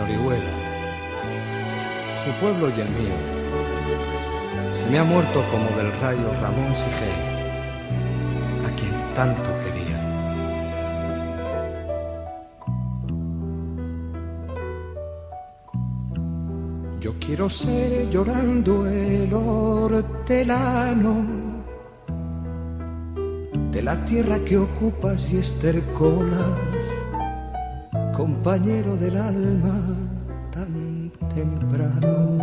Orihuela, su pueblo y el mío. Se me ha muerto como del rayo Ramón Sigey, a quien tanto quería. Yo quiero ser llorando el hortelano de la tierra que ocupas y estercolas, compañero del alma tan temprano.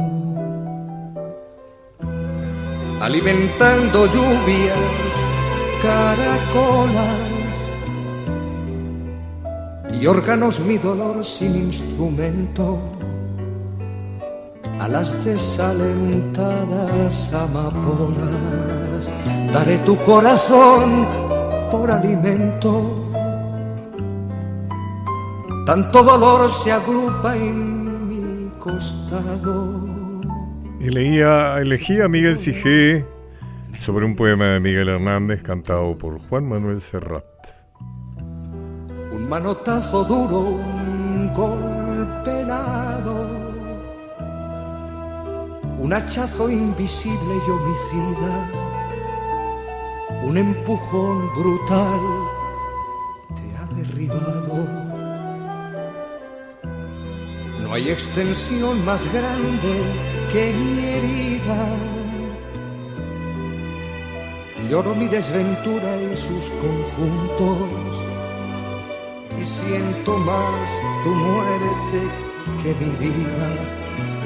Alimentando lluvias, caracolas y órganos mi dolor sin instrumento a las desalentadas amapolas. Daré tu corazón por alimento. Tanto dolor se agrupa en mi costado. Y leía, elegía a Miguel Sige sobre un poema de Miguel Hernández cantado por Juan Manuel Serrat. Un manotazo duro, un golpe helado un hachazo invisible y homicida, un empujón brutal hay extensión más grande que mi herida. Lloro mi desventura y sus conjuntos y siento más tu muerte que mi vida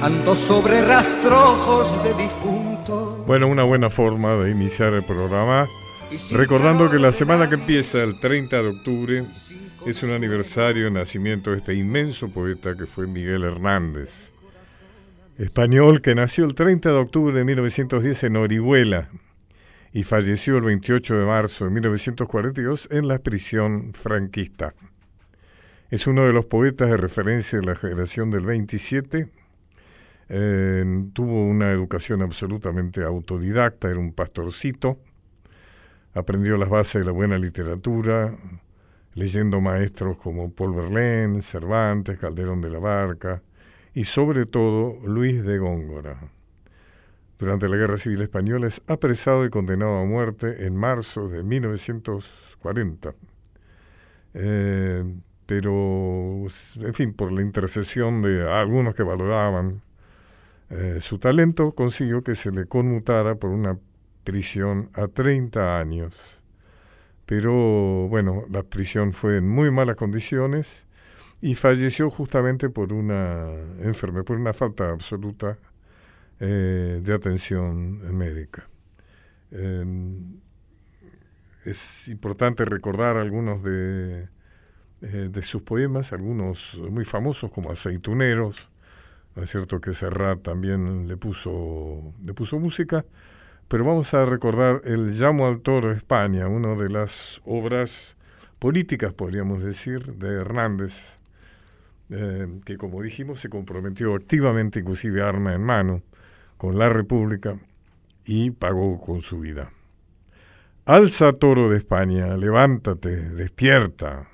ando sobre rastrojos de difunto. Bueno, una buena forma de iniciar el programa. Recordando que la semana que empieza el 30 de octubre es un aniversario de nacimiento de este inmenso poeta que fue Miguel Hernández, español que nació el 30 de octubre de 1910 en Orihuela y falleció el 28 de marzo de 1942 en la prisión franquista. Es uno de los poetas de referencia de la generación del 27 tuvo una educación absolutamente autodidacta, era un pastorcito, aprendió las bases de la buena literatura, leyendo maestros como Paul Verlaine, Cervantes, Calderón de la Barca y sobre todo Luis de Góngora. Durante la Guerra Civil Española es apresado y condenado a muerte en marzo de 1940. Eh, pero, en fin, por la intercesión de algunos que valoraban eh, su talento consiguió que se le conmutara por una prisión a 30 años. Pero bueno, la prisión fue en muy malas condiciones y falleció justamente por una enfermedad, por una falta absoluta eh, de atención médica. Em, es importante recordar algunos de, eh, de sus poemas, algunos muy famosos como Aceituneros, ¿no es cierto que Serrat también le puso, le puso música? Pero vamos a recordar el Llamo al Toro España, una de las obras políticas, podríamos decir, de Hernández, eh, que como dijimos se comprometió activamente, inclusive arma en mano, con la República y pagó con su vida. Alza toro de España, levántate, despierta,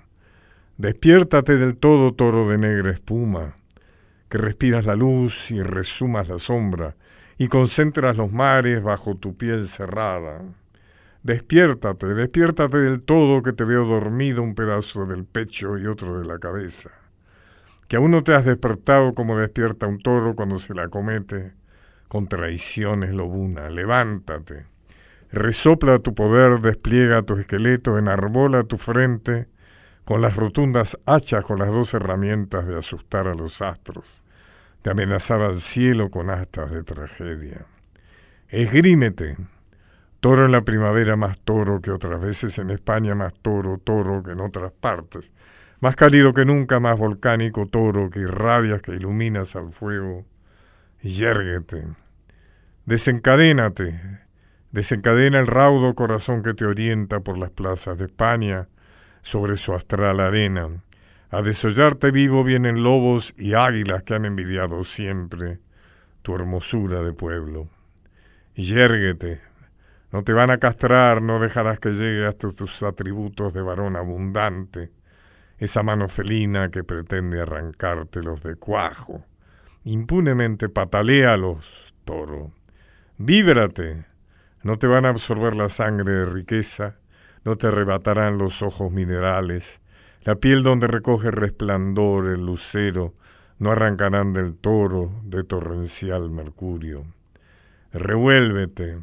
despiértate del todo toro de negra espuma, que respiras la luz y resumas la sombra, y concentras los mares bajo tu piel cerrada. Despiértate, despiértate del todo que te veo dormido un pedazo del pecho y otro de la cabeza. Que aún no te has despertado como despierta un toro cuando se la comete con traiciones lobuna. Levántate. Resopla tu poder, despliega tu esqueleto, enarbola tu frente con las rotundas hachas con las dos herramientas de asustar a los astros, de amenazar al cielo con astas de tragedia. Esgrímete, toro en la primavera más toro que otras veces en España más toro, toro que en otras partes, más cálido que nunca, más volcánico toro que irradias, que iluminas al fuego, yérguete, desencadénate, desencadena el raudo corazón que te orienta por las plazas de España, sobre su astral arena. A desollarte vivo vienen lobos y águilas que han envidiado siempre tu hermosura de pueblo. Yérguete, no te van a castrar, no dejarás que llegue hasta tus atributos de varón abundante, esa mano felina que pretende arrancártelos de cuajo. Impunemente los toro. Víbrate, no te van a absorber la sangre de riqueza, no te arrebatarán los ojos minerales, la piel donde recoge resplandor el lucero, no arrancarán del toro de torrencial mercurio. Revuélvete,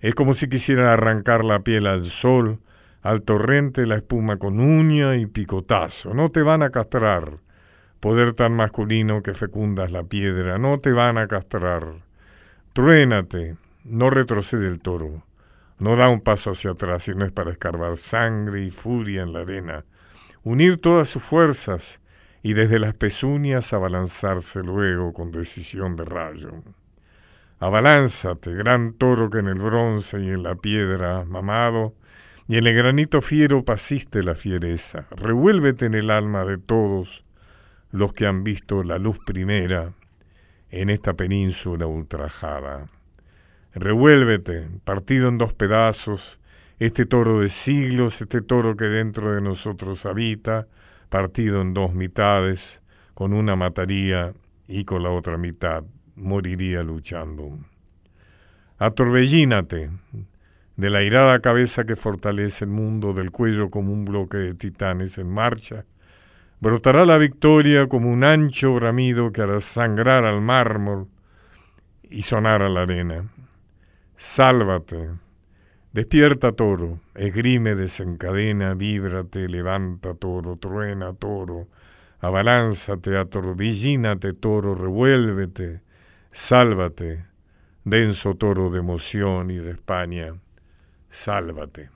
es como si quisieran arrancar la piel al sol, al torrente la espuma con uña y picotazo. No te van a castrar, poder tan masculino que fecundas la piedra, no te van a castrar. Truénate, no retrocede el toro, no da un paso hacia atrás si no es para escarbar sangre y furia en la arena, unir todas sus fuerzas y desde las pezuñas abalanzarse luego con decisión de rayo. Abalánzate, gran toro que en el bronce y en la piedra mamado, y en el granito fiero pasiste la fiereza. Revuélvete en el alma de todos los que han visto la luz primera en esta península ultrajada. Revuélvete, partido en dos pedazos, este toro de siglos, este toro que dentro de nosotros habita, partido en dos mitades, con una mataría y con la otra mitad moriría luchando. Atorbellínate de la irada cabeza que fortalece el mundo, del cuello como un bloque de titanes en marcha, brotará la victoria como un ancho bramido que hará sangrar al mármol y sonar a la arena. Sálvate, despierta toro, esgrime, desencadena, víbrate, levanta toro, truena toro, abalánzate, atorbellínate toro, revuélvete, Sálvate, denso toro de emoción y de España, sálvate.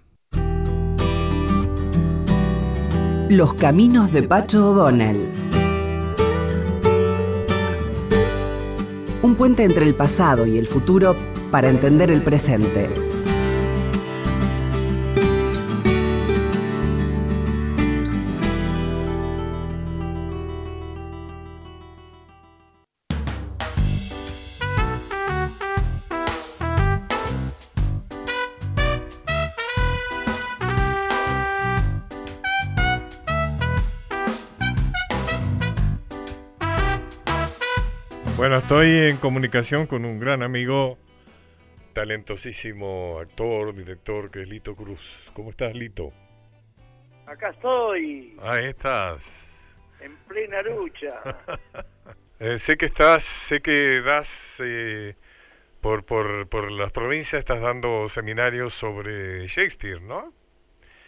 Los caminos de Pacho O'Donnell. Un puente entre el pasado y el futuro para entender el presente. Estoy en comunicación con un gran amigo, talentosísimo actor, director, que es Lito Cruz. ¿Cómo estás, Lito? Acá estoy. Ahí estás. En plena lucha. Eh, sé que estás, sé que das eh, por, por, por las provincias, estás dando seminarios sobre Shakespeare, ¿no?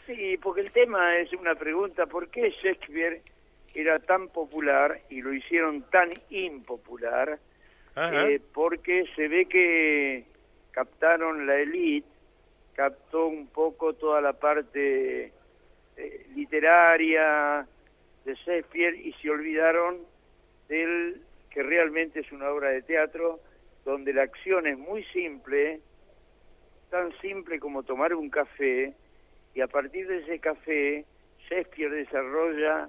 Sí, porque el tema es una pregunta, ¿por qué Shakespeare era tan popular y lo hicieron tan impopular? Eh, porque se ve que captaron la élite, captó un poco toda la parte eh, literaria de Shakespeare y se olvidaron del que realmente es una obra de teatro donde la acción es muy simple, tan simple como tomar un café, y a partir de ese café Shakespeare desarrolla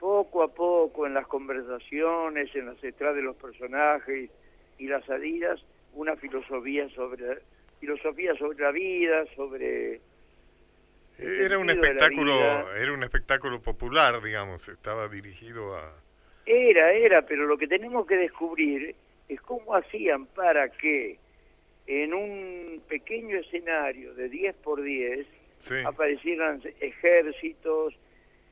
poco a poco en las conversaciones, en las detrás de los personajes y las salidas, una filosofía sobre filosofía sobre la vida, sobre era un espectáculo, era un espectáculo popular, digamos, estaba dirigido a Era, era, pero lo que tenemos que descubrir es cómo hacían para que en un pequeño escenario de 10 por 10 aparecieran ejércitos,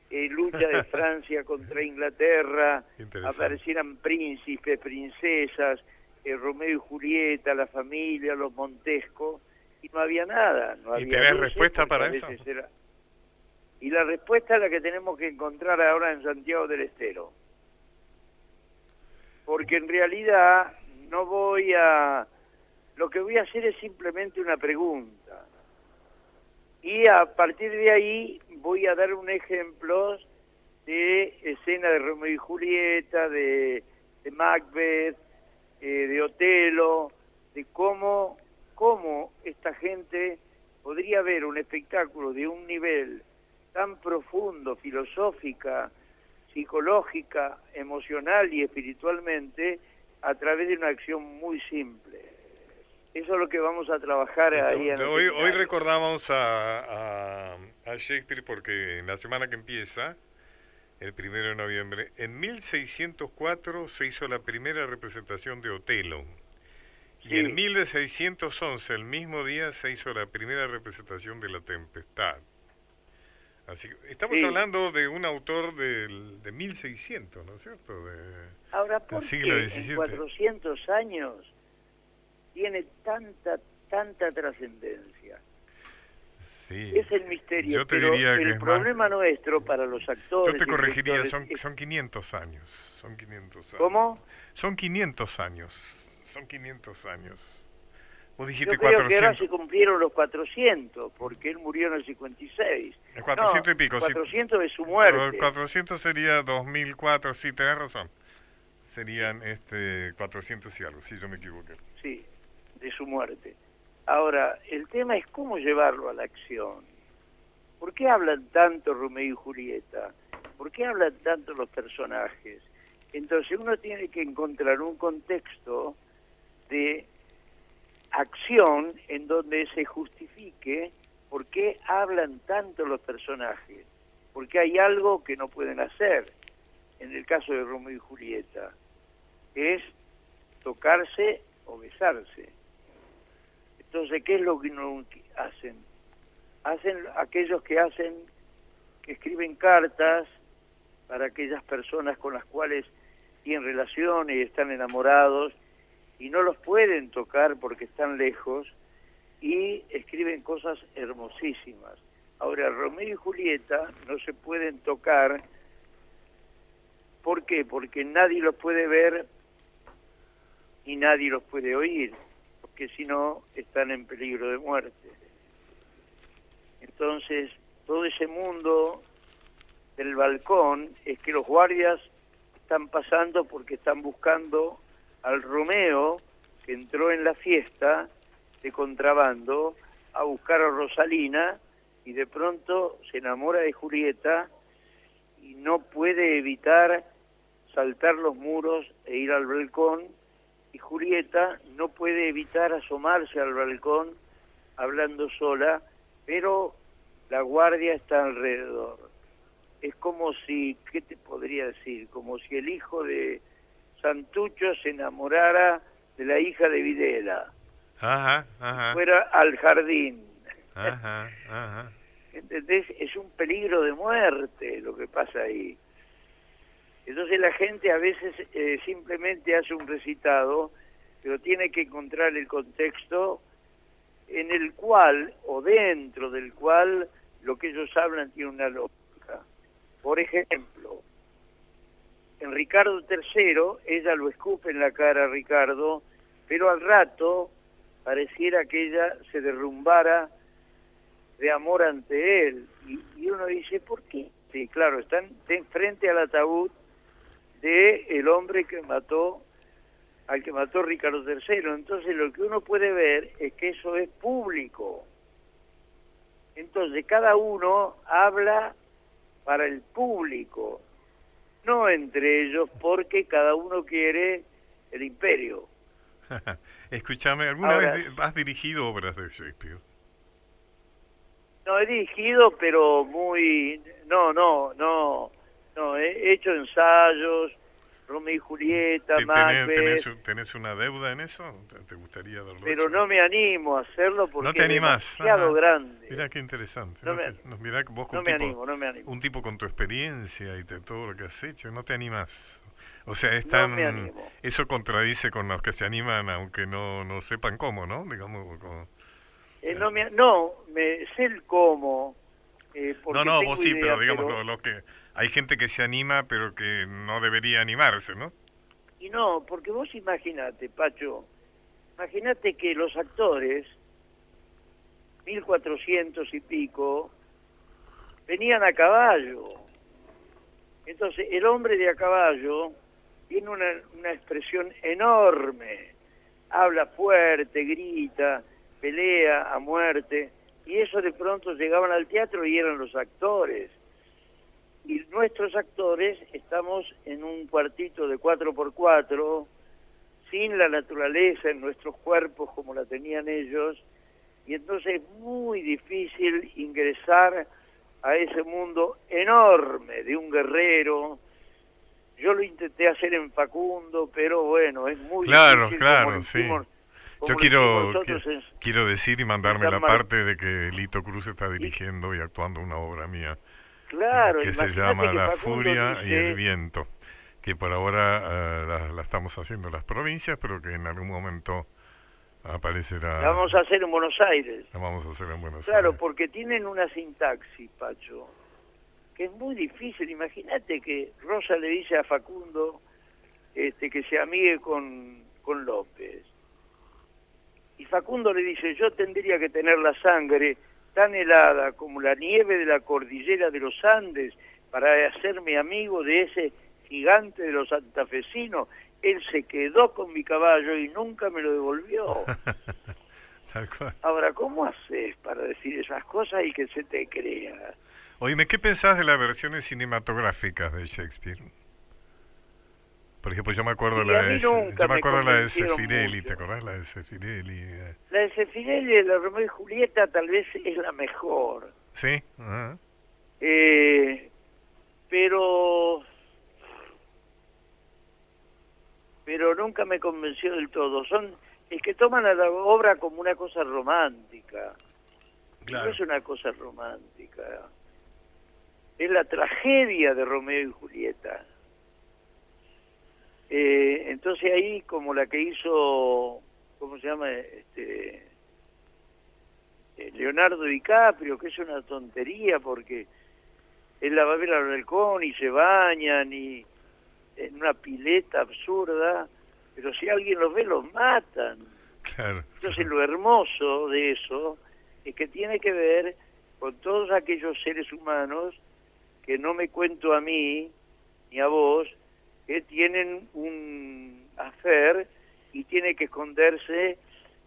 eh, lucha de Francia contra Inglaterra, aparecieran príncipes, princesas, eh, Romeo y Julieta, la familia, los Montesco, y no había nada. No ¿Y tenés respuesta para eso? Y la respuesta es la que tenemos que encontrar ahora en Santiago del Estero. Porque en realidad no voy a... Lo que voy a hacer es simplemente una pregunta. Y a partir de ahí voy a dar un ejemplo de escena de Romeo y Julieta, de, Macbeth, eh, de Otelo, de cómo, cómo esta gente podría ver un espectáculo de un nivel tan profundo, filosófica, psicológica, emocional y espiritualmente, a través de una acción muy simple. Eso es lo que vamos a trabajar ahí. En hoy, hoy recordamos a, a, Shakespeare porque en la semana que empieza El primero de noviembre. En 1604 se hizo la primera representación de Otelo. Y en 1611, el mismo día, se hizo la primera representación de La Tempestad. Así estamos hablando de un autor del, de 1600, ¿no es cierto? De, Ahora, ¿por siglo en 400 años tiene tanta, tanta trascendencia? Sí. Es el misterio. Yo te diría el problema nuestro para los actores. Yo te corregiría, son, son 500 años. Son 500 años. ¿Cómo? Son 500 años. Son 500 años. Vos dijiste Yo creo que ahora se cumplieron los 400, porque él murió en el 56. El 400 y pico, 400 de su muerte. 400 sería 2004, sí, tenés razón. Serían este 400 y algo, si yo me equivoqué. Sí, de su muerte. Ahora, el tema es cómo llevarlo a la acción. ¿Por qué hablan tanto Romeo y Julieta? ¿Por qué hablan tanto los personajes? Entonces uno tiene que encontrar un contexto de acción en donde se justifique por qué hablan tanto los personajes, porque hay algo que no pueden hacer. En el caso de Romeo y Julieta, es tocarse o besarse. Entonces, ¿qué es lo que hacen? Hacen aquellos que hacen, que escriben cartas para aquellas personas con las cuales tienen relaciones y están enamorados y no los pueden tocar porque están lejos y escriben cosas hermosísimas. Ahora, Romeo y Julieta no se pueden tocar. ¿Por qué? Porque nadie los puede ver y nadie los puede oír, porque si no están en peligro de muerte. Entonces, todo ese mundo del balcón es que los guardias están pasando porque están buscando al Romeo que entró en la fiesta de contrabando a buscar a Rosalina y de pronto se enamora de Julieta y no puede evitar saltar los muros e ir al balcón y Julieta no puede evitar asomarse al balcón hablando sola, pero la guardia está alrededor. Es como si, ¿qué te podría decir? Como si el hijo de Santucho se enamorara de la hija de Videla. Ajá, ajá. Fuera al jardín. Ajá, ajá. ¿Entendés? Es un peligro de muerte lo que pasa ahí. Entonces la gente a veces eh, simplemente hace un recitado, pero tiene que encontrar el contexto en el cual, o dentro del cual, lo que ellos hablan tiene una lógica. Por ejemplo, en Ricardo III, ella lo escupe en la cara a Ricardo, pero al rato pareciera que ella se derrumbara de amor ante él. Y, uno dice, ¿por qué? Sí, claro, están frente al ataúd de el hombre que mató al que mató Ricardo III. Entonces lo que uno puede ver es que eso es público. Entonces cada uno habla para el público no entre ellos porque cada uno quiere el imperio. Escúchame, ¿alguna vez has dirigido obras de Shakespeare? No, he dirigido, pero muy... No, no, no. No, he hecho ensayos, Romeo y Julieta, tenés, tenés, una deuda en eso? ¿Te gustaría verlo Pero no me animo a hacerlo porque no te animás. es demasiado grande. Mira qué interesante. No, me, vos no me animo, no me animo. Un tipo con tu experiencia y todo lo que has hecho, no te animás. O sea, es tan, eso contradice con los que se animan aunque no, no sepan cómo, ¿no? Digamos, eh, no, me, no, me sé el cómo. Eh, no, no, vos sí, pero digamos lo que hay gente que se anima, pero que no debería animarse, ¿no? Y no, porque vos imaginate, Pacho, imagínate que los actores, 1400 y pico, venían a caballo. Entonces, el hombre de a caballo tiene una, una expresión enorme, habla fuerte, grita, pelea a muerte, y eso de pronto llegaban al teatro y eran los actores y nuestros actores estamos en un cuartito de 4x4, sin la naturaleza en nuestros cuerpos como la tenían ellos, y entonces es muy difícil ingresar a ese mundo enorme de un guerrero. Yo lo intenté hacer en Facundo, pero bueno, es muy claro, difícil. Claro, sí. Yo quiero, quiero decir y mandarme la parte de que Lito Cruz está dirigiendo y actuando una obra mía. Claro, que se llama La Furia y el Viento, que por ahora eh, la, estamos haciendo en las provincias, pero que en algún momento aparecerá. La vamos a hacer en Buenos Aires. La vamos a hacer en Buenos Aires. Claro, porque tienen una sintaxis, Pacho, que es muy difícil. Imagínate que Rosa le dice a Facundo este, que se amigue con, con López. Y Facundo le dice, yo tendría que tener la sangre tan helada como la nieve de la cordillera de los Andes para hacerme amigo de ese gigante de los santafesinos. Él se quedó con mi caballo y nunca me lo devolvió. Ahora, ¿cómo haces para decir esas cosas y que se te crea? Oíme, ¿qué pensás de las versiones cinematográficas de Shakespeare? Por ejemplo, yo me acuerdo la de, yo me acuerdo la de Sefirelli, ¿te acordás la de Sefirelli? La de Sefirelli de la Romeo y Julieta tal vez es la mejor. Sí. Eh, pero pero nunca me convenció del todo. Son es que toman a la obra como una cosa romántica. Claro. No es una cosa romántica. Es la tragedia de Romeo y Julieta. Eh, entonces ahí como la que hizo, ¿cómo se llama? Este, eh, Leonardo DiCaprio, que es una tontería porque él la va a ver al balcón y se bañan y en una pileta absurda, pero si alguien los ve los matan. Entonces lo hermoso de eso es que tiene que ver con todos aquellos seres humanos que no me cuento a mí ni a vos, que tienen un hacer y tiene que esconderse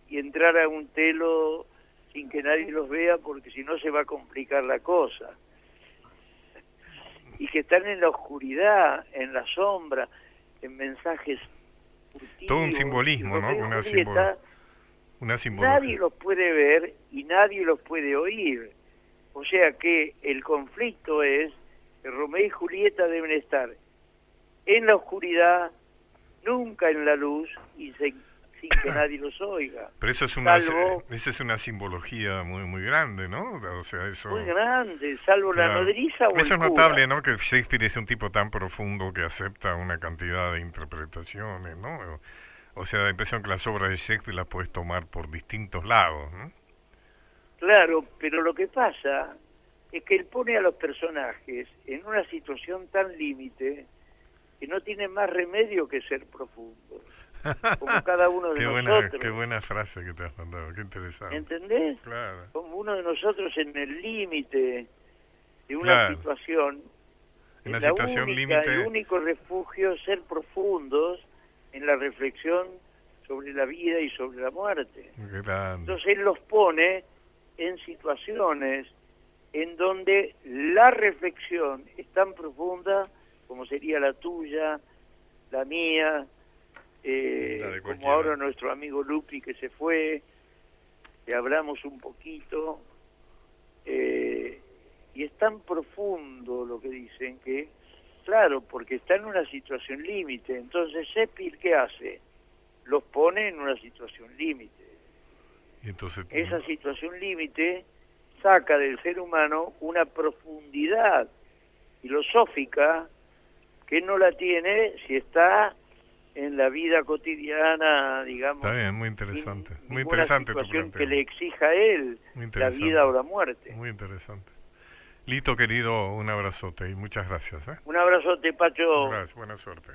y entrar a un telo sin que nadie los vea porque si no se va a complicar la cosa. Y que están en la oscuridad, en la sombra, en mensajes Todo un simbolismo, ¿no? Una, una simbología. Nadie los puede ver y nadie los puede oír. O sea que el conflicto es que Romeo y Julieta deben estar en la oscuridad, nunca en la luz y sin que nadie los oiga. Pero eso es una, esa es una simbología muy muy grande, ¿no? O sea, eso... Muy grande, salvo la nodriza o Eso es notable, ¿no? Que Shakespeare es un tipo tan profundo que acepta una cantidad de interpretaciones, ¿no? O sea, la impresión que las obras de Shakespeare las puedes tomar por distintos lados, ¿no? Claro, pero lo que pasa es que él pone a los personajes en una situación tan límite que no tiene más remedio que ser profundo, como cada uno de qué nosotros. Buena, qué buena frase que te has mandado, qué interesante. ¿Entendés? Claro. Como uno de nosotros en el límite de una situación, en la, situación límite. El único refugio es ser profundos en la reflexión sobre la vida y sobre la muerte. Entonces él los pone en situaciones en donde la reflexión es tan profunda sería la tuya, la mía, eh, como ahora nuestro amigo Lupi que se fue, que hablamos un poquito, eh, y es tan profundo lo que dicen que, claro, porque está en una situación límite, entonces Shakespeare ¿qué hace? Los pone en una situación límite. Entonces, Esa situación límite saca del ser humano una profundidad filosófica que no la tiene si está en la vida cotidiana, digamos. Está bien, muy interesante. Muy interesante situación que le exija a él la vida o la muerte. Muy interesante. Lito, querido, un abrazote y muchas gracias. ¿eh? Un abrazote, Pacho. Gracias, buena suerte.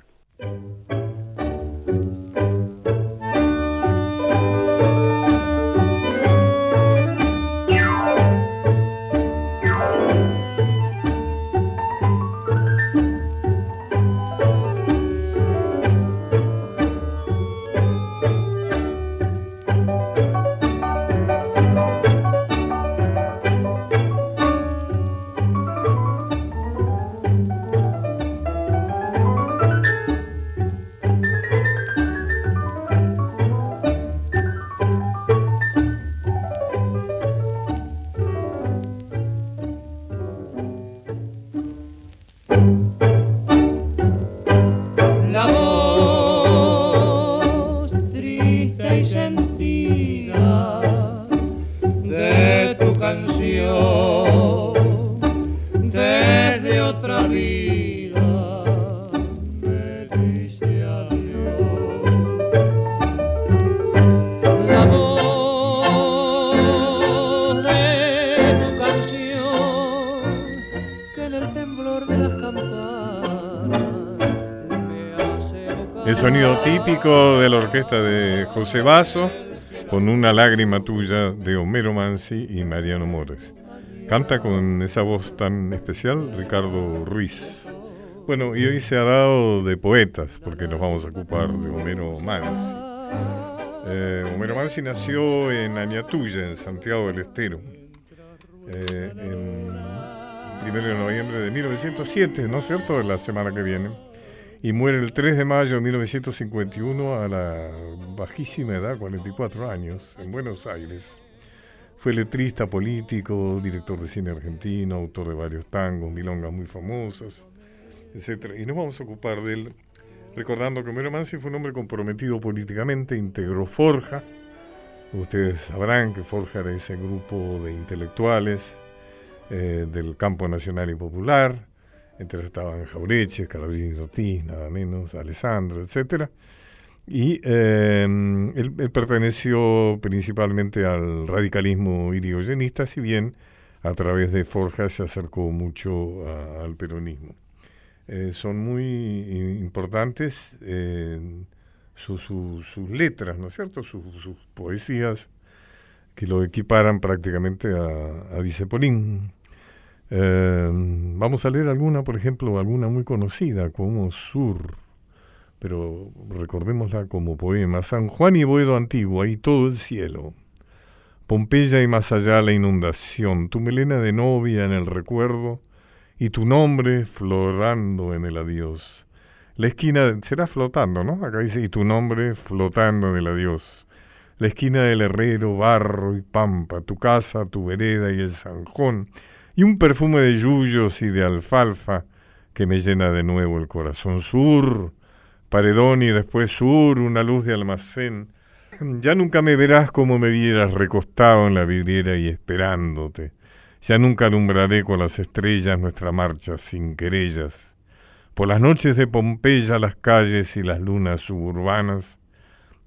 Desde otra vida. Me dice adiós. La voz de tu canción que en el temblor de las campanas me hace El sonido típico de la orquesta de José Basso con una lágrima tuya de Homero Mansi y Mariano Mores. Canta con esa voz tan especial Ricardo Ruiz. Bueno, y hoy se ha dado de poetas, porque nos vamos a ocupar de Homero Mansi. Eh, Homero Mansi nació en Añatuya, en Santiago del Estero, eh, en primero de noviembre de 1907, ¿no es cierto? La semana que viene y muere el 3 de mayo de 1951 a la bajísima edad, 44 años, en Buenos Aires. Fue letrista, político, director de cine argentino, autor de varios tangos, milongas muy famosas, etc. Y nos vamos a ocupar de él, recordando que Homero Mansi fue un hombre comprometido políticamente, integró Forja. Ustedes sabrán que Forja era ese grupo de intelectuales eh, del campo nacional y popular, entre estaban Jaureche, Calabrini Ortiz, nada menos, Alessandro, etc. Y eh, él, perteneció principalmente al radicalismo irigoyenista, si bien a través de Forja se acercó mucho a, al peronismo. Eh, son muy importantes su, su, sus letras, ¿no es cierto? Sus, poesías que lo equiparan prácticamente a, a Dicepolín. Eh, vamos a leer alguna, por ejemplo, alguna muy conocida como Sur, pero recordémosla como poema. San Juan y Boedo antiguo, ahí todo el cielo. Pompeya y más allá la inundación, tu melena de novia en el recuerdo y tu nombre florando en el adiós. La esquina será flotando, ¿no? Acá dice, y tu nombre flotando en el adiós. La esquina del herrero, barro y pampa, tu casa, tu vereda y el zanjón y un perfume de yuyos y de alfalfa que me llena de nuevo el corazón. Sur, paredón y después sur, una luz de almacén. Ya nunca me verás como me vieras recostado en la vidriera y esperándote. Ya nunca alumbraré con las estrellas nuestra marcha sin querellas. Por las noches de Pompeya las calles y las lunas suburbanas,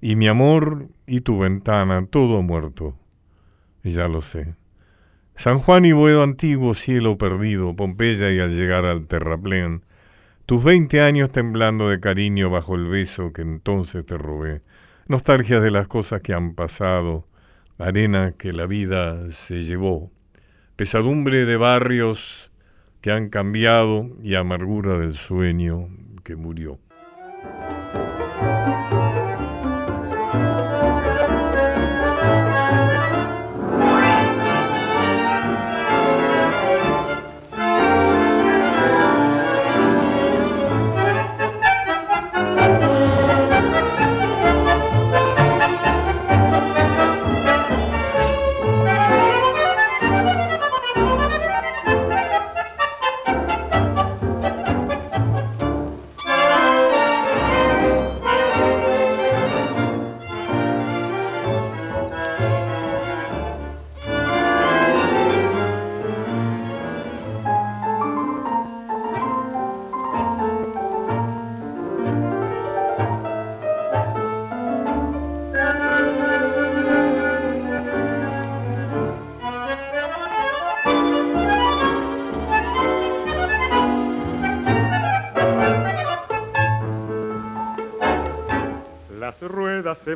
y mi amor y tu ventana, todo muerto. Ya lo sé. San Juan y Boedo antiguo, cielo perdido, Pompeya y al llegar al terraplén, tus veinte años temblando de cariño bajo el beso que entonces te robé, nostalgias de las cosas que han pasado, arena que la vida se llevó, pesadumbre de barrios que han cambiado y amargura del sueño que murió.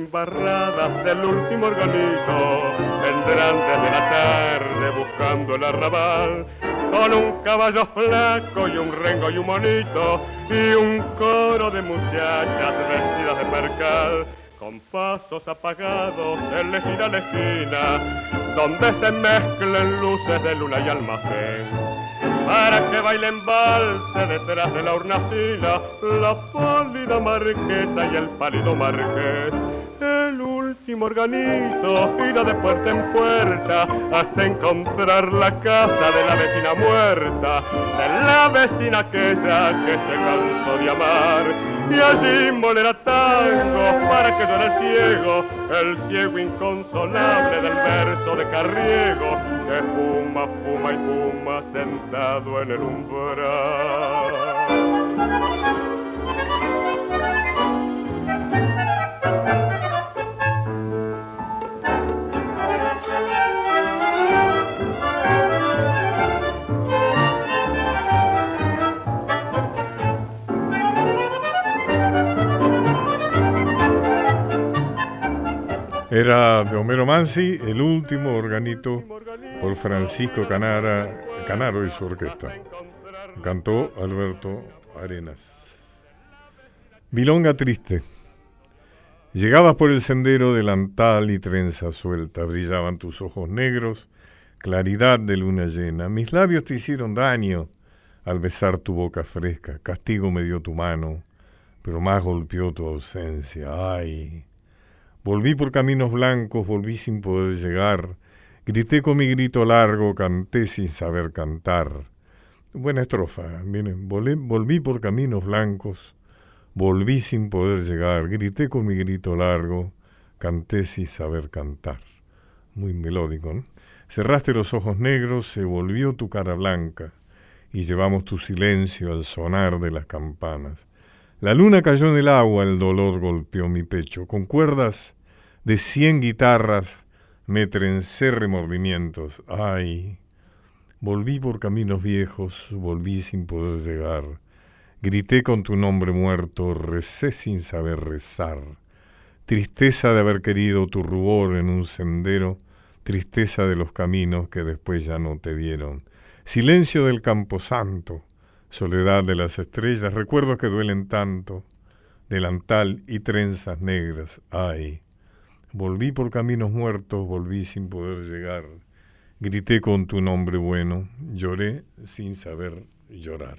Embarradas del último organito vendrán desde la tarde buscando el arrabal. Con un caballo flaco y un rengo y un monito y un coro de muchachas vestidas de percal. Con pasos apagados elegir a la esquina donde se mezclen luces de luna y almacén. Para que bailen valse detrás de la hornacina la pálida marquesa y el pálido marqués último organito, ir de puerta en puerta hasta encontrar la casa de la vecina muerta, de la vecina aquella que se cansó de amar y allí molera tango para que yo el ciego, el ciego inconsolable del verso de Carriego, que fuma, fuma y fuma sentado en el umbral. Era de Homero Mansi, el último organito por Francisco Canara, Canaro y su orquesta. Cantó Alberto Arenas. Milonga triste. Llegabas por el sendero delantal y trenza suelta, brillaban tus ojos negros, claridad de luna llena. Mis labios te hicieron daño al besar tu boca fresca, castigo me dio tu mano, pero más golpeó tu ausencia. Ay, Volví por caminos blancos, volví sin poder llegar. Grité con mi grito largo, canté sin saber cantar. Buena estrofa, miren, volví por caminos blancos, volví sin poder llegar. Grité con mi grito largo, canté sin saber cantar. Muy melódico, ¿no? Cerraste los ojos negros, se volvió tu cara blanca y llevamos tu silencio al sonar de las campanas. La luna cayó en el agua, el dolor golpeó mi pecho. Con cuerdas de cien guitarras me trencé remordimientos. Ay, volví por caminos viejos, volví sin poder llegar. Grité con tu nombre muerto, recé sin saber rezar. Tristeza de haber querido tu rubor en un sendero, tristeza de los caminos que después ya no te dieron. Silencio del camposanto, soledad de las estrellas, recuerdos que duelen tanto, delantal y trenzas negras, ay. Volví por caminos muertos, volví sin poder llegar. Grité con tu nombre bueno, lloré sin saber llorar.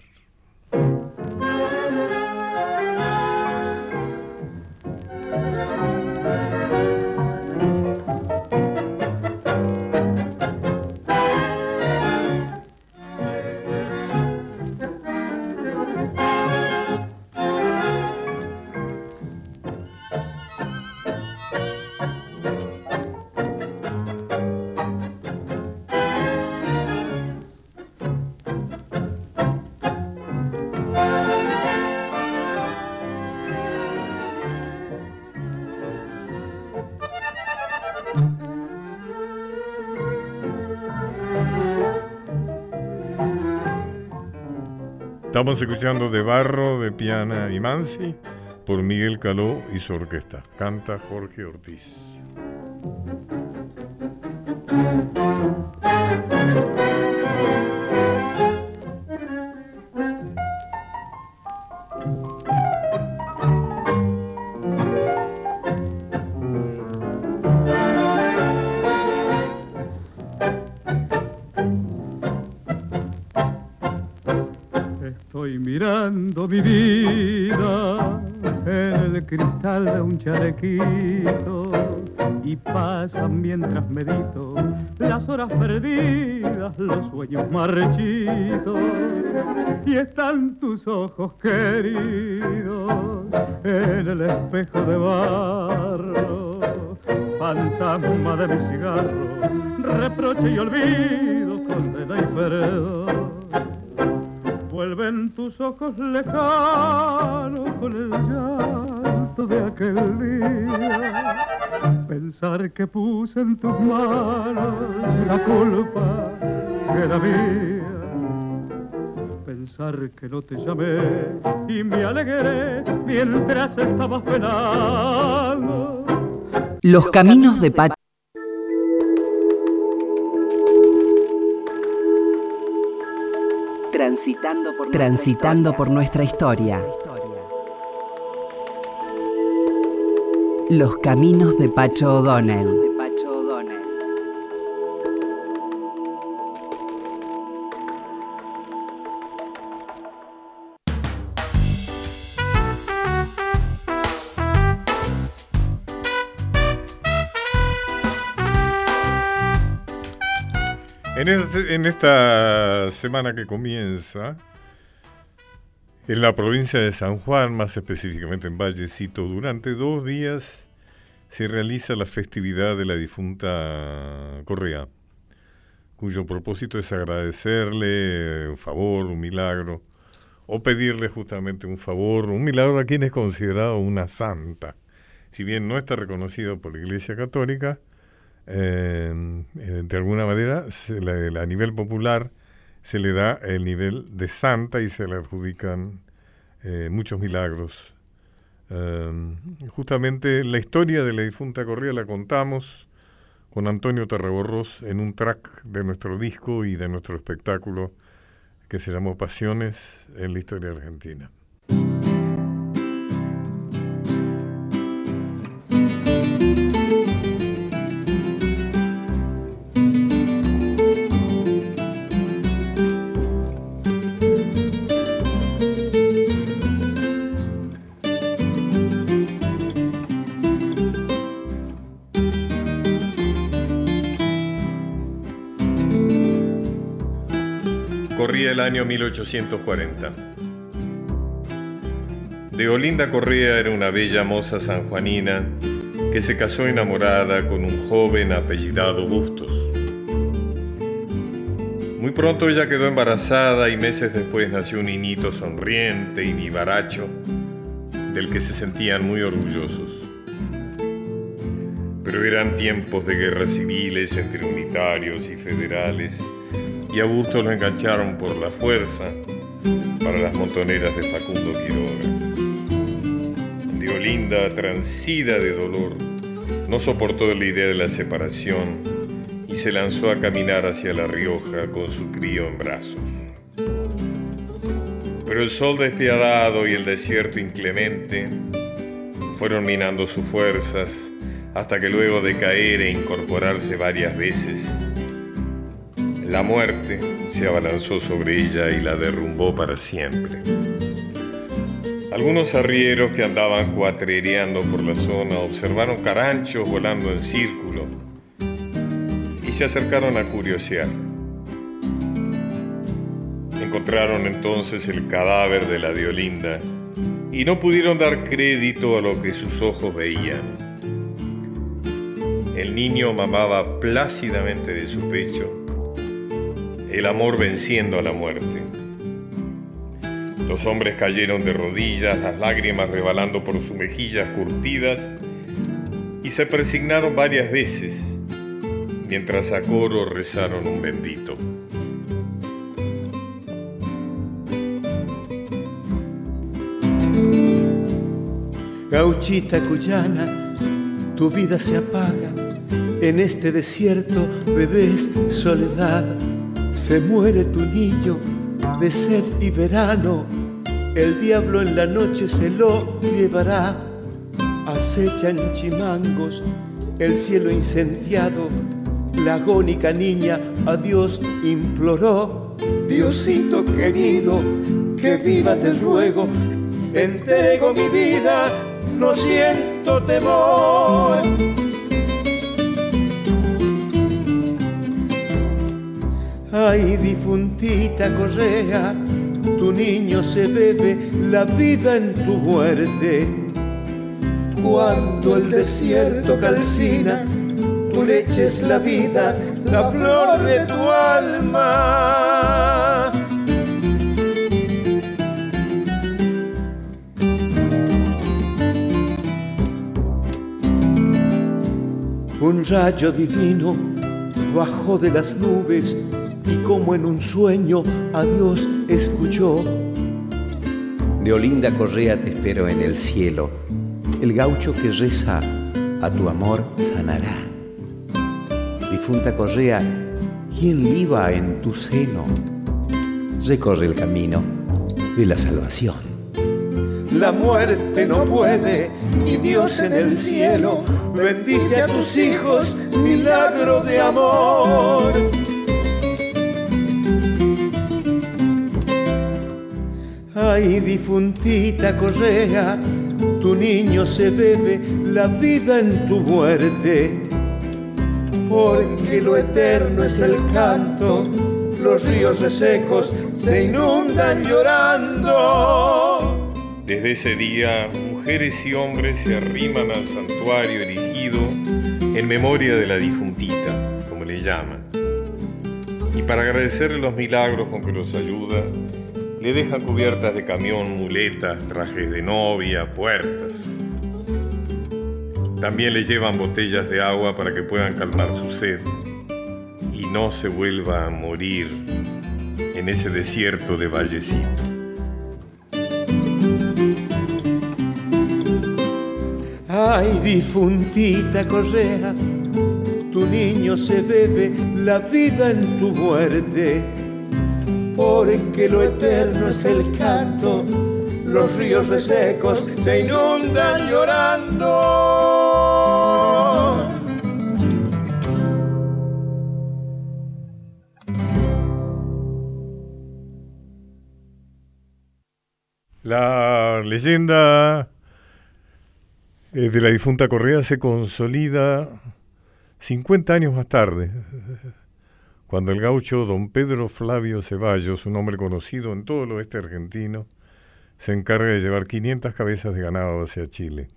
Estamos escuchando De Barro, de Piana y Mansi por Miguel Caló y su orquesta. Canta Jorge Ortiz. Y pasan mientras medito las horas perdidas, los sueños marchitos. Y están tus ojos queridos en el espejo de barro, fantasma de mi cigarro, reproche y olvido, condena y perdón. Vuelven tus ojos lejanos con el llanto de aquel día. Pensar que puse en tus manos la culpa que era mía. Pensar que no te llamé y me alegré mientras estabas penando. Los caminos de Pacho Transitando por, nuestra historia. Los caminos de Pacho O'Donnell. En, esta semana que comienza, en la provincia de San Juan, más específicamente en Vallecito, durante dos días se realiza la festividad de la difunta Correa, cuyo propósito es agradecerle un favor, un milagro, o pedirle justamente un favor, un milagro a quien es considerado una santa. Si bien no está reconocido por la Iglesia Católica, eh, eh, de alguna manera a nivel popular se le da el nivel de santa y se le adjudican eh, muchos milagros. Eh, justamente la historia de la difunta Correa la contamos con Antonio Tarraborros en un track de nuestro disco y de nuestro espectáculo que se llamó Pasiones en la historia argentina. 1840. De Olinda Correa era una bella moza sanjuanina que se casó enamorada con un joven apellidado Bustos. Muy pronto ella quedó embarazada y meses después nació un niñito sonriente y vivaracho del que se sentían muy orgullosos. Pero eran tiempos de guerras civiles entre unitarios y federales y a Bustos lo engancharon por la fuerza para las montoneras de Facundo Quiroga. De Olinda, transida de dolor, no soportó la idea de la separación y se lanzó a caminar hacia La Rioja con su crío en brazos. Pero el sol despiadado y el desierto inclemente fueron minando sus fuerzas hasta que luego de caer e incorporarse varias veces, la muerte se abalanzó sobre ella y la derrumbó para siempre. Algunos arrieros que andaban cuatrereando por la zona observaron caranchos volando en círculo y se acercaron a curiosear. Encontraron entonces el cadáver de la Diolinda y no pudieron dar crédito a lo que sus ojos veían. El niño mamaba plácidamente de su pecho el amor venciendo a la muerte. Los hombres cayeron de rodillas, las lágrimas rebalando por sus mejillas curtidas, y se presignaron varias veces, mientras a coro rezaron un bendito. Gauchita cuyana, tu vida se apaga. En este desierto bebés soledad. Se muere tu niño de sed y verano. El diablo en la noche se lo llevará. Acechan chimangos el cielo incendiado. La agónica niña a Dios imploró. Diosito querido, que viva te ruego. Entrego mi vida, no siento temor. Ay, difuntita Correa, tu niño se bebe la vida en tu muerte. Cuando el desierto calcina, tu leche es la vida, la flor de tu alma. Un rayo divino bajó de las nubes y como en un sueño a Dios escuchó. De Olinda Correa te espero en el cielo. El gaucho que reza a tu amor sanará. Difunta Correa, ¿quién liba en tu seno? Recorre el camino de la salvación. La muerte no puede y Dios en el cielo bendice a tus hijos, milagro de amor. Ay, difuntita Correa, tu niño se bebe la vida en tu muerte. porque lo eterno es el canto, los ríos resecos se inundan llorando. Desde ese día, mujeres y hombres se arriman al santuario erigido en memoria de la difuntita, como le llaman. Y para agradecerle los milagros con que los ayuda, le dejan cubiertas de camión, muletas, trajes de novia, puertas. También le llevan botellas de agua para que puedan calmar su sed y no se vuelva a morir en ese desierto de Vallecito. Ay, difuntita correa, tu niño se bebe la vida en tu muerte, porque lo eterno es el canto los ríos resecos se inundan llorando. La leyenda eh, de la difunta Correa se consolida 50 años más tarde, cuando el gaucho don Pedro Flavio Ceballos, un hombre conocido en todo el oeste argentino, se encarga de llevar 500 cabezas de ganado hacia Chile.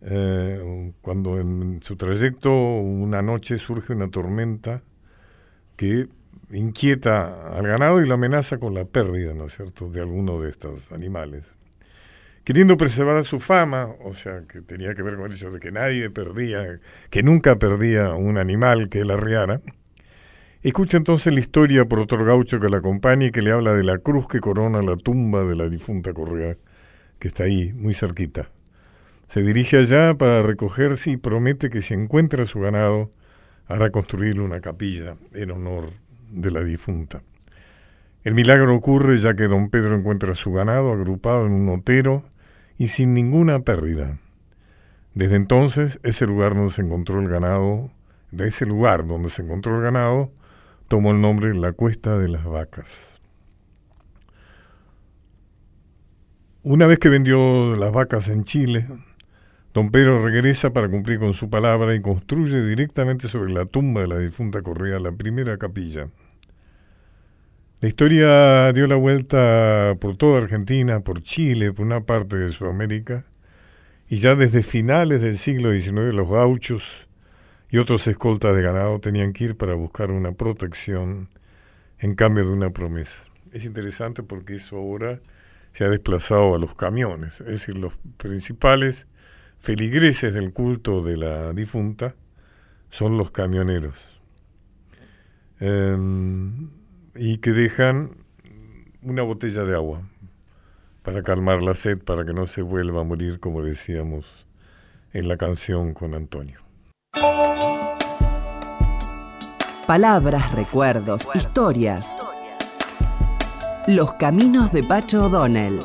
Eh, cuando en su trayecto una noche surge una tormenta que inquieta al ganado y lo amenaza con la pérdida, ¿no es cierto?, de alguno de estos animales. Queriendo preservar su fama, o sea, que tenía que ver con hecho de que nadie perdía, que nunca perdía un animal que él arriara, Escucha entonces la historia por otro gaucho que la acompaña y que le habla de la cruz que corona la tumba de la difunta Correa, que está ahí, muy cerquita. Se dirige allá para recogerse y promete que si encuentra su ganado, hará construir una capilla en honor de la difunta. El milagro ocurre ya que don Pedro encuentra su ganado agrupado en un otero y sin ninguna pérdida. Desde entonces, ese lugar donde se encontró el ganado, de ese lugar donde se encontró el ganado, tomó el nombre La Cuesta de las Vacas. Una vez que vendió las vacas en Chile, don Pedro regresa para cumplir con su palabra y construye directamente sobre la tumba de la difunta Correa la primera capilla. La historia dio la vuelta por toda Argentina, por Chile, por una parte de Sudamérica, y ya desde finales del siglo XIX los gauchos y otros escoltas de ganado tenían que ir para buscar una protección en cambio de una promesa. Es interesante porque eso ahora se ha desplazado a los camiones, es decir, los principales feligreses del culto de la difunta son los camioneros. Em, y que dejan una botella de agua para calmar la sed, para que no se vuelva a morir, como decíamos en la canción con Antonio. Palabras, recuerdos, historias. Los caminos de Pacho O'Donnell.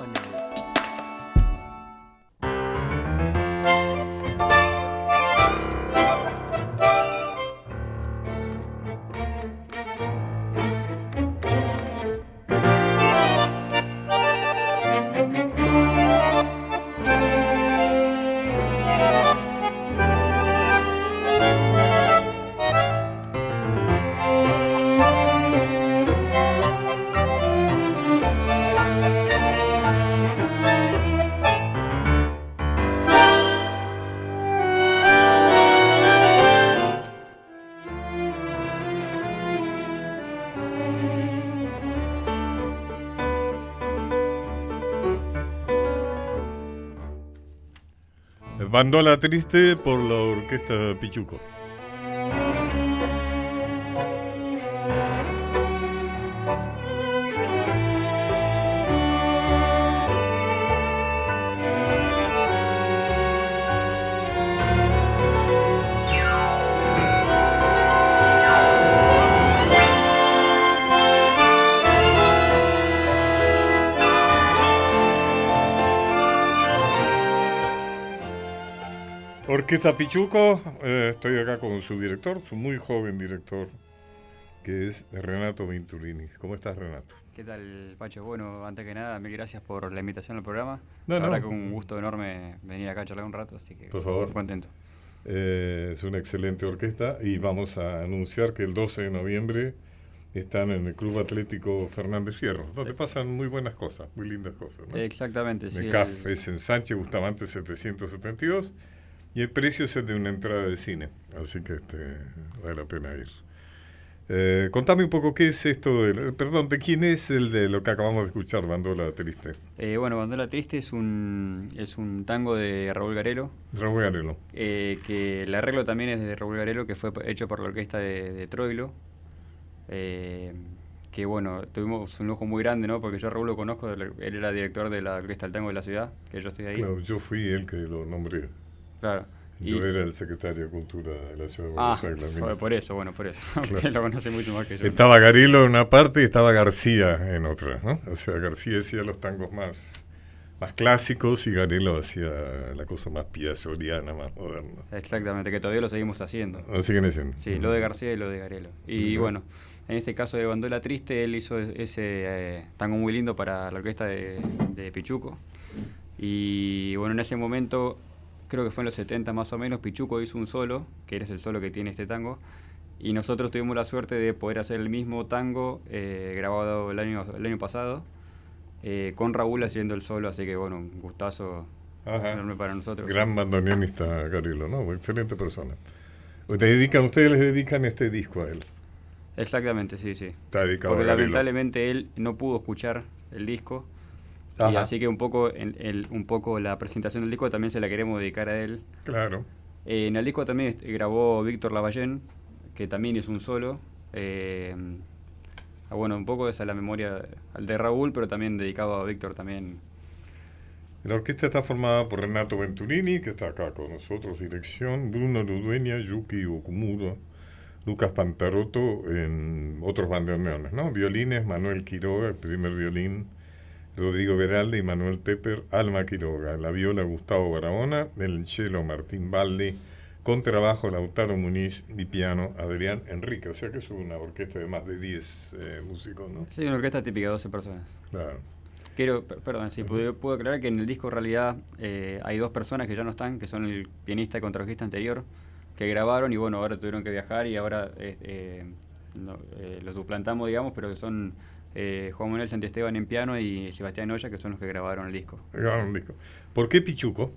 Bandola Triste por la orquesta Pichuco. Orquesta Pichuco, eh, estoy acá con su director, su muy joven director, que es Renato Venturini. ¿Cómo estás, Renato? ¿Qué tal, Pacho? Bueno, antes que nada, mil gracias por la invitación al programa. No, la no. verdad que un gusto enorme venir acá a charlar un rato, así que Por favor. contento. Eh, es una excelente orquesta y vamos a anunciar que el 12 de noviembre están en el Club Atlético Fernández Fierro, donde pasan muy buenas cosas, muy lindas cosas. ¿no? Exactamente, sí. El CAF es en Sánchez Bustamante 772 y el precio es el de una entrada de cine, así que este, vale la pena ir. Eh, contame un poco qué es esto, del, perdón, ¿de quién es el de lo que acabamos de escuchar, Bandola Triste? Eh, bueno, Bandola Triste es un, es un tango de Raúl Garelo. Raúl Garelo. Eh, que el arreglo también es de Raúl Garelo, que fue hecho por la orquesta de, de Troilo. Eh, que bueno, tuvimos un lujo muy grande, ¿no? Porque yo a Raúl lo conozco, él era director de la Orquesta del Tango de la Ciudad, que yo estoy ahí. Claro, yo fui el que lo nombré. Claro. Yo Y- era el secretario de Cultura de la Ciudad de Ah, Buenos Aires. por- por eso, bueno, por eso. Claro. Usted lo conoce mucho más que yo. Estaba Garilo en una parte y estaba García en otra, ¿no? O sea, García hacía los tangos más, más clásicos y Garilo hacía la cosa más piazzoliana, más moderna. Exactamente, que todavía lo seguimos haciendo. Lo siguen haciendo. Sí, lo de García y lo de Garelo. Y bueno, en este caso de Bandola Triste, él hizo ese eh, tango muy lindo para la orquesta de, de Pichuco. Y bueno, en ese momento, creo que fue en los 70 más o menos, Pichuco hizo un solo, que es el solo que tiene este tango. Y nosotros tuvimos la suerte de poder hacer el mismo tango eh, grabado el año, el año pasado, eh, con Raúl haciendo el solo, así que bueno, un gustazo Ajá. enorme para nosotros. Gran bandoneonista Garilo, ¿no? Excelente persona. Te dedican, ustedes les dedican este disco a él. Exactamente, sí, sí. Está dedicado Porque a lamentablemente él no pudo escuchar el disco. Y así que un poco, el- un poco la presentación del disco también se la queremos dedicar a él. Claro. Eh, en el disco también est- grabó Víctor Lavallén, que también hizo un solo. Eh, ah, bueno, un poco esa es la memoria de Raúl, pero también dedicado a Víctor también. La orquesta está formada por Renato Venturini, que está acá con nosotros, dirección, Bruno Ludueña, Yuki Okumuro, Lucas Pantaroto, en otros bandoneones, ¿no? Violines, Manuel Quiroga, el primer violín, Rodrigo Veralde y Manuel Tepper, Alma Quiroga, la viola Gustavo Barahona, el cello Martín Baldi, contrabajo Lautaro Muniz y piano Adrián Enrique, o sea que es una orquesta de más de 10 eh, músicos, ¿no? Sí, una orquesta típica, 12 personas. Claro. Quiero, per- perdón, sí, puedo, puedo aclarar que en el disco en realidad eh, hay dos personas que ya no están, que son el pianista y contrabajista anterior, que grabaron y bueno, ahora tuvieron que viajar y ahora eh, no, eh, los suplantamos, digamos, pero que son eh, Juan Manuel Santiesteban en piano y Sebastián Olla, que son los que grabaron el disco. Grabaron un disco. ¿Por qué Pichuco?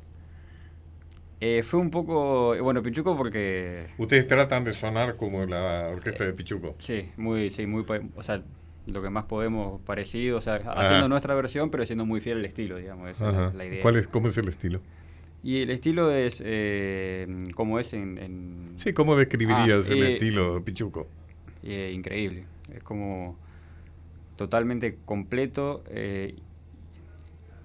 Eh, fue un poco, eh, bueno, Pichuco porque... Ustedes tratan de sonar como la orquesta de Pichuco. Sí, muy, sí, muy, o sea, lo que más podemos parecido, o sea, Ah. haciendo nuestra versión, pero siendo muy fiel al estilo, digamos, esa es la- idea. ¿Cuál es, ¿Cómo es el estilo? Y el estilo es eh, como es en, en- Sí, ¿cómo describirías Ah, el eh, estilo de Pichuco? eh, increíble. Es como totalmente completo eh,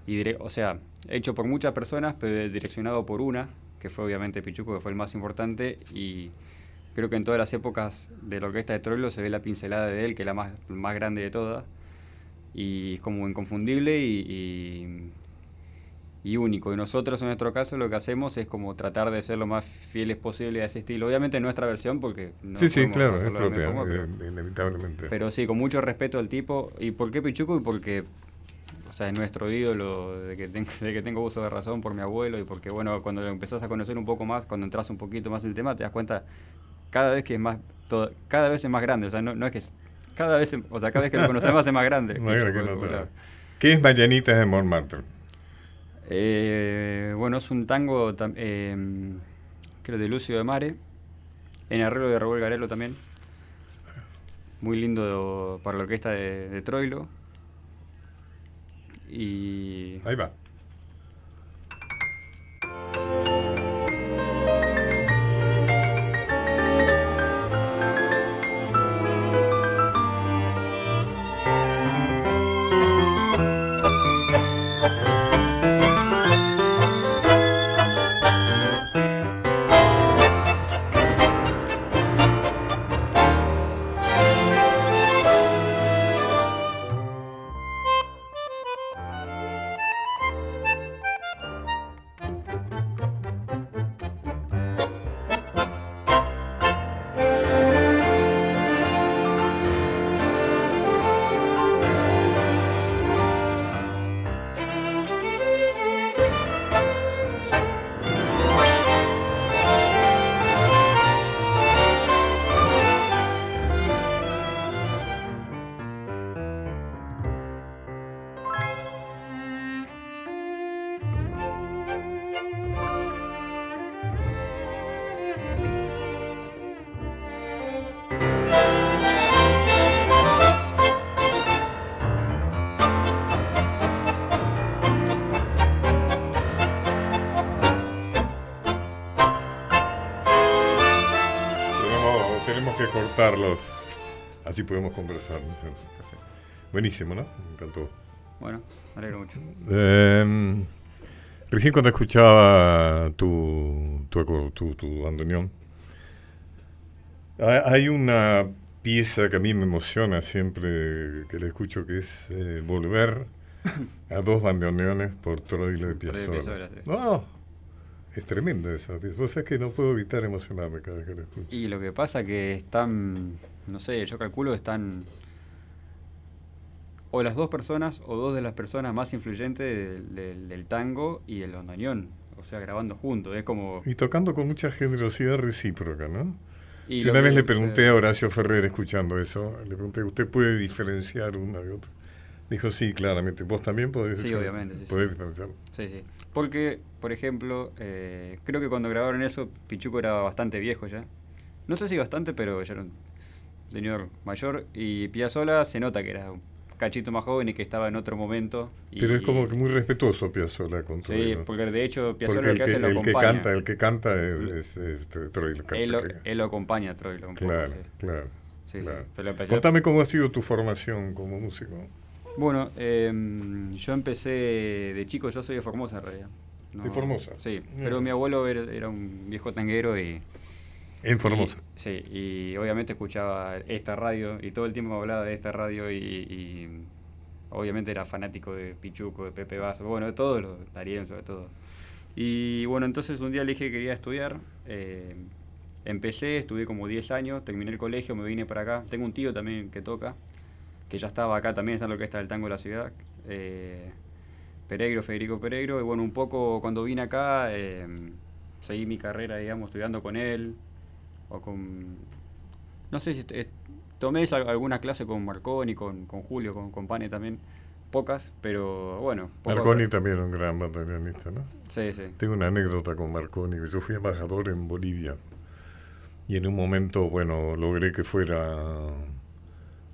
y o sea, hecho por muchas personas, pero direccionado por una, que fue obviamente Pichuco, que fue el más importante y creo que en todas las épocas de la orquesta de Troilo se ve la pincelada de él, que es la más, más grande de todas y es como inconfundible y- y único. Y nosotros en nuestro caso lo que hacemos es como tratar de ser lo más fieles posible a ese estilo. Obviamente en nuestra versión porque no sí, sí, claro, es propia, forma, pero- eh, inevitablemente. pero sí, con mucho respeto al tipo. ¿Y por qué Pichuco? Y porque, o sea, es nuestro ídolo de que, tengo, de que tengo uso de razón por mi abuelo y porque, bueno, cuando lo empezás a conocer un poco más, cuando entras un poquito más en el tema, te das cuenta cada vez que es más, todo- cada vez es más grande. O sea, no, no es que es- cada vez, o sea, cada vez que lo conoces más es más grande. Pichuco, que no ¿Qué es Marianitas de Montmartre? Eh, bueno, es un tango, eh, creo, de Lucio de Mare, en arreglo de Raúl Garelo también. Muy lindo para la orquesta de, de Troilo. Y. Ahí va. Así podemos conversar. Buenísimo, ¿no? Me encantó. Bueno, me alegro mucho. Eh, recién cuando escuchaba tu, tu, tu, tu bandoneón, hay- una pieza que a mí me emociona siempre que la escucho, que es eh, Volver a dos bandoneones por Troilo de Piazzolla. No, es tremenda esa. Vos sabés que no puedo evitar emocionarme cada vez que la escucho. Y lo que pasa que están, no sé, yo calculo que están o las dos personas o dos de las personas más influyentes del, del- del tango y el bandoneón, o sea, grabando juntos, es como... Y tocando con mucha generosidad recíproca, ¿no? Y Yo lo una que vez le pregunté a Horacio Ferrer, escuchando eso, le pregunté, ¿usted puede diferenciar una de otra? Dijo, sí, claramente. ¿Vos también podés, Sí, obviamente, sí, sí. podés diferenciar? Sí, sí. Porque, por ejemplo, eh, creo que cuando grabaron eso, Pichuco era bastante viejo ya. No sé si bastante, pero ya era un señor mayor. Y Piazzolla se nota que era un cachito más joven y que estaba en otro momento. y- Pero es como que muy respetuoso Piazzolla con Sí, Troilo. porque de hecho lo el que hace que, lo el que acompaña. canta, el que canta es, es, este, Troilo. Él lo, él lo acompaña a Troilo un Claro, sí. claro. Sí, sí, claro. Contame cómo ha sido tu formación como músico. Bueno, em, yo empecé de chico, yo soy de Formosa en realidad. ¿De Formosa? Sí, Bien. pero mi abuelo era, era un viejo tanguero y... En Formosa. y- sí, y obviamente escuchaba esta radio y todo el tiempo me hablaba de esta radio y, y obviamente era fanático de Pichuco, de Pepe Vaso, bueno, de todos los, Darien sobre todo. Y bueno, entonces un día le dije que quería estudiar. eh, empecé, estudié como 10 años, terminé el colegio, me vine para acá. Tengo un tío también que toca, que ya estaba acá también, está en la orquesta del tango de la ciudad. eh, Peregro, Federico Peregro. Y bueno, un poco cuando vine acá, eh, seguí mi carrera, digamos, estudiando con él. O con. No sé si. tomé esa- alguna clase con Marconi, con, con Julio, con, con Pane también. Pocas, pero bueno. Marconi también un gran bandoneonista, ¿no? Sí, sí. Tengo una anécdota con Marconi. Yo fui embajador en Bolivia y en un momento, bueno, logré que fuera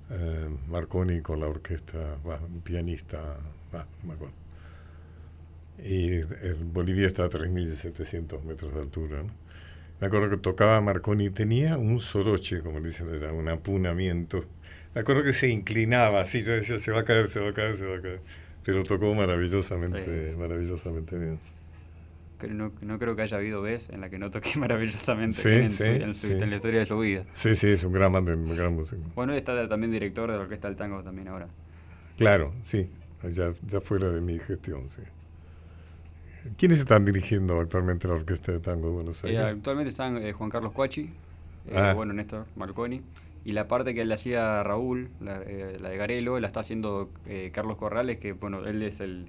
eh, Marconi con la orquesta, va, un pianista, va, no me acuerdo. Y eh, Bolivia está a 3.700 metros de altura, ¿no? Me acuerdo que tocaba Marconi, tenía un soroche, como dicen allá, un apunamiento. Me acuerdo que se inclinaba así, yo decía, se va a caer, se va a caer, se va a caer. Pero tocó maravillosamente, maravillosamente bien. No, no creo que haya habido vez en la que no toqué maravillosamente Sí, en, sí, su- en su- sí. en la historia de su vida. Sí, sí, es un gran, un gran músico. Bueno, él está también director de la Orquesta del Tango también ahora. Claro, sí, ya, ya fuera de mi gestión, sí. ¿Quiénes están dirigiendo actualmente la Orquesta de Tango de Buenos Eh, Aires? actualmente están eh, Juan Carlos Cuachi, eh, Ah. bueno, Néstor Marconi, y la parte que le hacía Raúl, la, eh, la de Garelo, la está haciendo eh, Carlos Corrales, que bueno, él es el,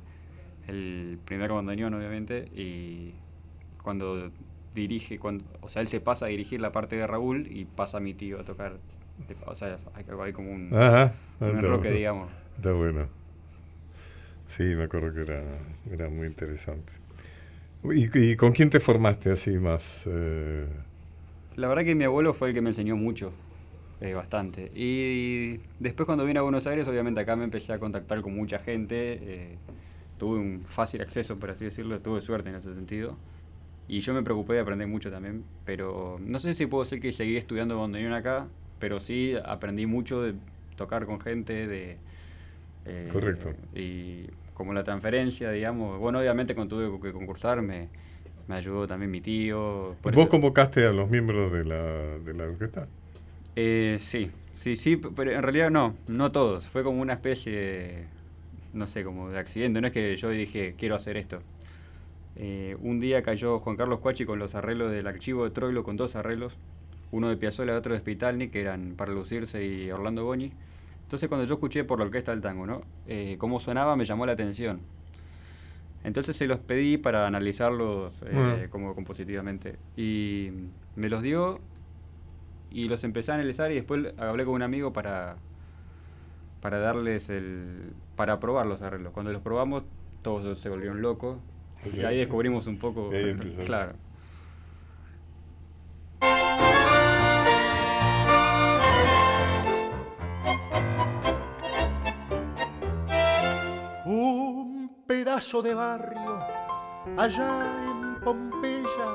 el primer bandoneón obviamente, y cuando dirige, cuando, o sea, él se pasa a dirigir la parte de Raúl y pasa a mi tío a tocar, o sea, hay, como un, Ajá, un está enroque, bueno. digamos. Está bueno. Sí, me acuerdo que era, era muy interesante. ¿Y, y con quién te formaste así más? eh? La verdad que mi abuelo fue el que me enseñó mucho, eh, bastante. Y después cuando vine a Buenos Aires, obviamente acá me empecé a contactar con mucha gente. eh, tuve un fácil acceso, por así decirlo, tuve suerte en ese sentido. Y yo me preocupé de aprender mucho también, pero no sé si puedo decir que seguí estudiando bandoneón acá, pero sí aprendí mucho de tocar con gente, de... eh, Correcto. Y como la transferencia, digamos, bueno, obviamente cuando tuve que concursar me, me ayudó también mi tío. por ¿Vos eso- convocaste a los miembros de la, de la orquesta? eh, sí, sí, sí, pero en realidad no, no todos. Fue como una especie, de, no sé, como de accidente. No es que yo dije, quiero hacer esto. Eh, un día cayó Juan Carlos Cuachi con los arreglos del archivo de Troilo, con dos arreglos. Uno de Piazzolla y otro de Spitalni, que eran para lucirse y Orlando Goñi. Entonces cuando yo escuché por la orquesta del tango, ¿no? Eh, cómo sonaba me llamó la atención. Entonces se los pedí para analizarlos eh, Bueno. como compositivamente. Y me los dio y los empecé a analizar y después hablé con un amigo para, para darles el... para probar los arreglos. Cuando los probamos todos se volvieron locos Sí. y ahí descubrimos un poco... Ahí claro. Un pedazo de barrio allá en Pompeya,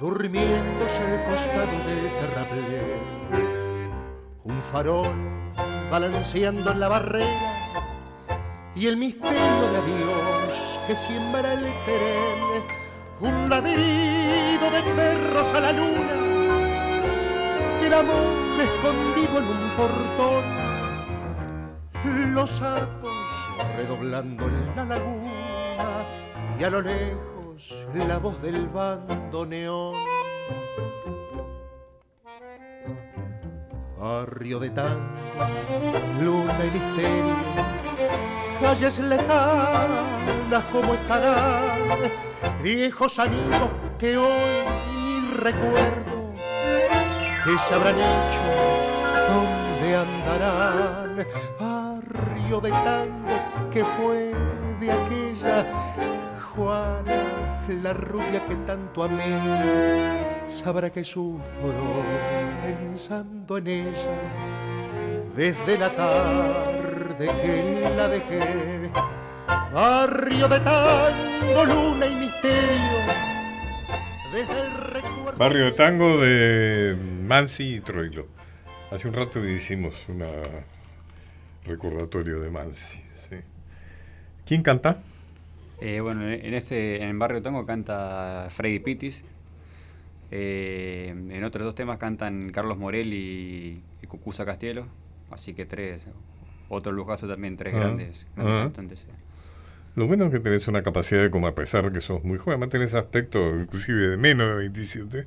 durmiéndose al costado del terraplén. un farol balanceando en la barrera. Y el misterio de Dios que siembra el terreno, un ladrido de perros a la luna, el amor escondido en un portón, los sapos redoblando en la laguna. Y a lo lejos la voz del bandoneón. Barrio de tango, luna y misterio, calles lejanas como estarán, viejos amigos que hoy ni recuerdo, que se habrán hecho, dónde andarán, barrio de tango que fue de aquella Juana, la rubia que tanto amé, sabrá que sufro pensando en ella desde la tarde que la dejé. Barrio de tango, luna y misterio, desde el recuerdo. Barrio de tango de Mansi y Troilo. Hace un rato hicimos un recordatorio de Mansi. sí. ¿Quién canta? Eh, bueno, en este en Barrio Tango canta Freddy Pitis. Eh, en otros dos temas cantan Carlos Morel y, y Cucuza Castielo. Así que tres. Otro lujazo también, tres Ah, grandes. ah. cantantes, eh. Lo bueno es que tenés una capacidad de, como a pesar que sos muy joven, además tenés aspecto inclusive de menos de 27,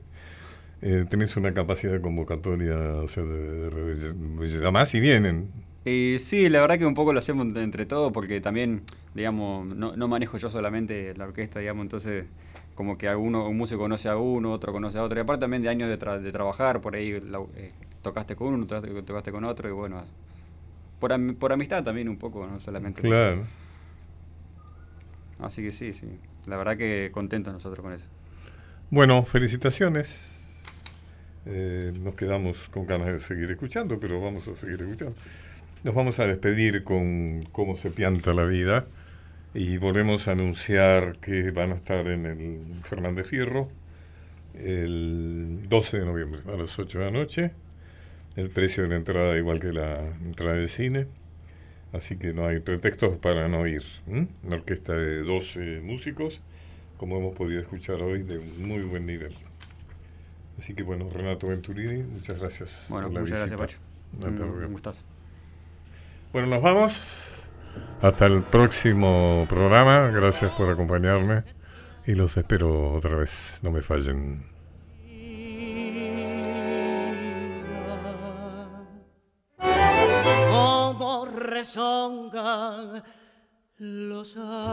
eh, tenés una capacidad de convocatoria, o sea, de, de, de- de- llamás y vienen. Y sí, la verdad que un poco lo hacemos entre- todos porque también, digamos, no, no manejo yo solamente la orquesta, digamos, entonces como que alguno, un músico conoce a uno, otro conoce a otro, y aparte también de años de, tra- de trabajar, por ahí la- eh, tocaste con uno, tocaste, tocaste con otro, y bueno, por, am- por amistad también un poco, no solamente. por- Claro. Así que sí, sí, la verdad que contentos nosotros con eso. Bueno, felicitaciones. Eh, nos quedamos con ganas de seguir escuchando, pero vamos a seguir escuchando. Nos vamos a despedir con cómo se pianta la vida y volvemos a anunciar que van a estar en el Fernández Fierro el 12 de noviembre a las 8 de la noche. El precio de la entrada igual que la entrada del cine. Así que no hay pretextos para no ir. Una orquesta de 12 músicos, como hemos podido escuchar hoy, de muy buen nivel. Así que bueno, Renato Venturini, muchas gracias Bueno, por la muchas visita. gracias, Pacho. Hasta Un- luego. un gustazo. Bueno, nos vamos. Hasta el próximo programa. Gracias por acompañarme. Y los espero otra vez. No me fallen. como los años.